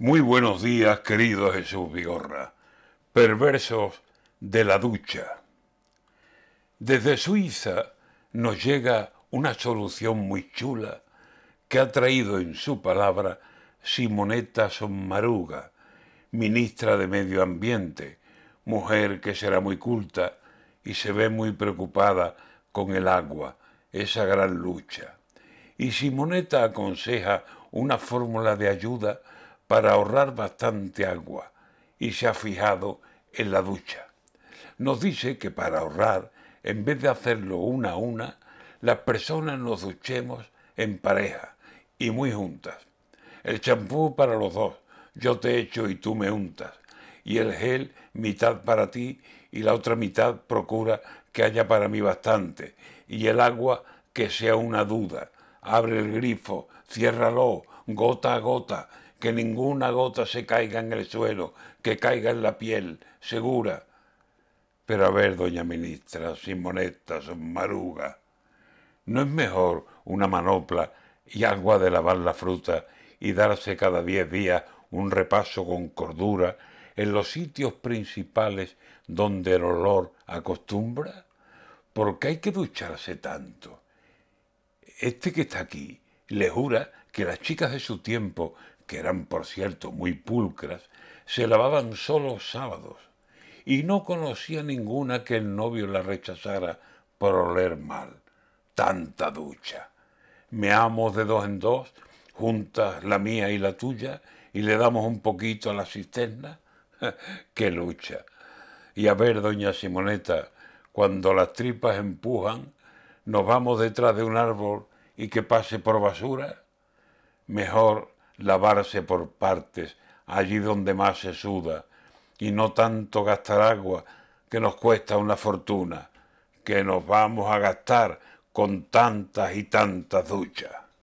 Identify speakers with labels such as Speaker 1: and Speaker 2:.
Speaker 1: Muy buenos días, querido Jesús Vigorra. Perversos de la ducha. Desde Suiza nos llega una solución muy chula que ha traído en su palabra Simonetta Sommaruga, ministra de Medio Ambiente, mujer que será muy culta y se ve muy preocupada con el agua, esa gran lucha. Y Simonetta aconseja una fórmula de ayuda para ahorrar bastante agua y se ha fijado en la ducha. Nos dice que para ahorrar, en vez de hacerlo una a una, las personas nos duchemos en pareja y muy juntas. El champú para los dos, yo te echo y tú me untas. Y el gel mitad para ti y la otra mitad procura que haya para mí bastante. Y el agua que sea una duda. Abre el grifo, ciérralo, gota a gota, que ninguna gota se caiga en el suelo, que caiga en la piel, segura. Pero a ver, doña ministra, sin monetas, maruga, ¿no es mejor una manopla y agua de lavar la fruta y darse cada diez días un repaso con cordura en los sitios principales donde el olor acostumbra? ¿Por qué hay que ducharse tanto? Este que está aquí le jura que las chicas de su tiempo que eran por cierto muy pulcras, se lavaban solo sábados, y no conocía ninguna que el novio la rechazara por oler mal. Tanta ducha. Me amo de dos en dos, juntas la mía y la tuya, y le damos un poquito a la cisterna. ¡Qué lucha! Y a ver, doña Simoneta, cuando las tripas empujan, nos vamos detrás de un árbol y que pase por basura. Mejor lavarse por partes allí donde más se suda y no tanto gastar agua que nos cuesta una fortuna, que nos vamos a gastar con tantas y tantas duchas.